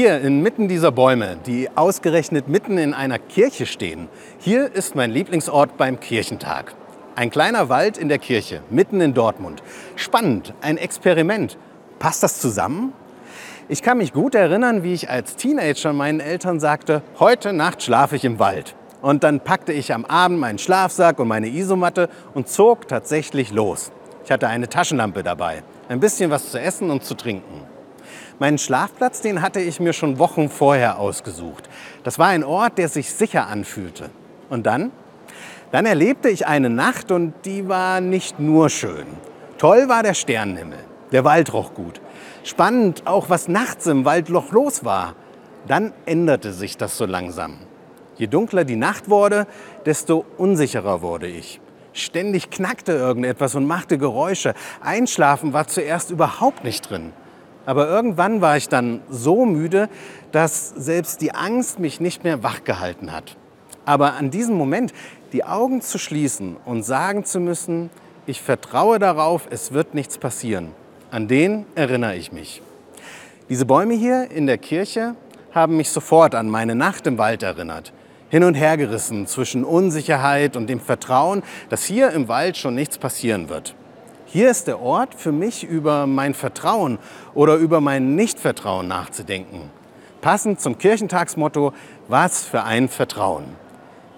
Hier inmitten dieser Bäume, die ausgerechnet mitten in einer Kirche stehen, hier ist mein Lieblingsort beim Kirchentag. Ein kleiner Wald in der Kirche, mitten in Dortmund. Spannend, ein Experiment. Passt das zusammen? Ich kann mich gut erinnern, wie ich als Teenager meinen Eltern sagte, heute Nacht schlafe ich im Wald. Und dann packte ich am Abend meinen Schlafsack und meine Isomatte und zog tatsächlich los. Ich hatte eine Taschenlampe dabei, ein bisschen was zu essen und zu trinken. Meinen Schlafplatz, den hatte ich mir schon Wochen vorher ausgesucht. Das war ein Ort, der sich sicher anfühlte. Und dann? Dann erlebte ich eine Nacht und die war nicht nur schön. Toll war der Sternenhimmel. Der Wald roch gut. Spannend auch, was nachts im Wald noch los war. Dann änderte sich das so langsam. Je dunkler die Nacht wurde, desto unsicherer wurde ich. Ständig knackte irgendetwas und machte Geräusche. Einschlafen war zuerst überhaupt nicht drin. Aber irgendwann war ich dann so müde, dass selbst die Angst mich nicht mehr wachgehalten hat. Aber an diesem Moment die Augen zu schließen und sagen zu müssen, ich vertraue darauf, es wird nichts passieren, an den erinnere ich mich. Diese Bäume hier in der Kirche haben mich sofort an meine Nacht im Wald erinnert. Hin und her gerissen zwischen Unsicherheit und dem Vertrauen, dass hier im Wald schon nichts passieren wird. Hier ist der Ort für mich, über mein Vertrauen oder über mein Nichtvertrauen nachzudenken. Passend zum Kirchentagsmotto, was für ein Vertrauen.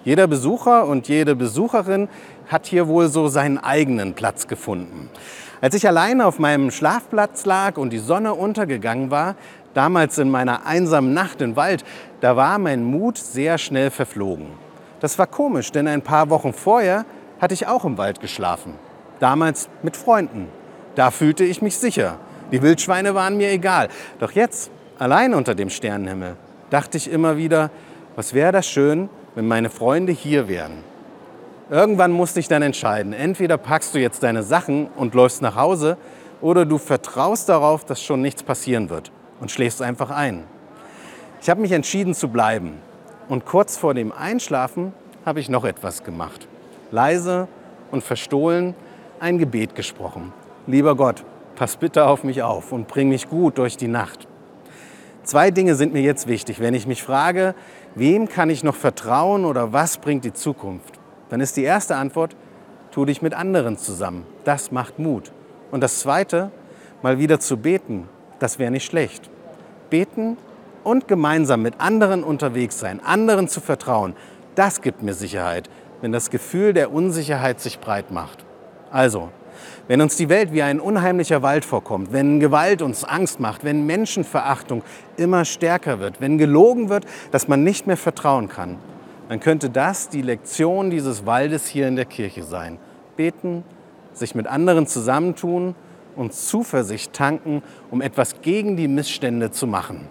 Jeder Besucher und jede Besucherin hat hier wohl so seinen eigenen Platz gefunden. Als ich alleine auf meinem Schlafplatz lag und die Sonne untergegangen war, damals in meiner einsamen Nacht im Wald, da war mein Mut sehr schnell verflogen. Das war komisch, denn ein paar Wochen vorher hatte ich auch im Wald geschlafen damals mit Freunden. Da fühlte ich mich sicher. Die Wildschweine waren mir egal. Doch jetzt, allein unter dem Sternenhimmel, dachte ich immer wieder, was wäre das schön, wenn meine Freunde hier wären. Irgendwann musste ich dann entscheiden, entweder packst du jetzt deine Sachen und läufst nach Hause oder du vertraust darauf, dass schon nichts passieren wird und schläfst einfach ein. Ich habe mich entschieden zu bleiben und kurz vor dem Einschlafen habe ich noch etwas gemacht. Leise und verstohlen ein Gebet gesprochen. Lieber Gott, pass bitte auf mich auf und bring mich gut durch die Nacht. Zwei Dinge sind mir jetzt wichtig. Wenn ich mich frage, wem kann ich noch vertrauen oder was bringt die Zukunft, dann ist die erste Antwort, tu dich mit anderen zusammen. Das macht Mut. Und das zweite, mal wieder zu beten, das wäre nicht schlecht. Beten und gemeinsam mit anderen unterwegs sein, anderen zu vertrauen, das gibt mir Sicherheit, wenn das Gefühl der Unsicherheit sich breit macht. Also, wenn uns die Welt wie ein unheimlicher Wald vorkommt, wenn Gewalt uns Angst macht, wenn Menschenverachtung immer stärker wird, wenn gelogen wird, dass man nicht mehr vertrauen kann, dann könnte das die Lektion dieses Waldes hier in der Kirche sein. Beten, sich mit anderen zusammentun und Zuversicht tanken, um etwas gegen die Missstände zu machen.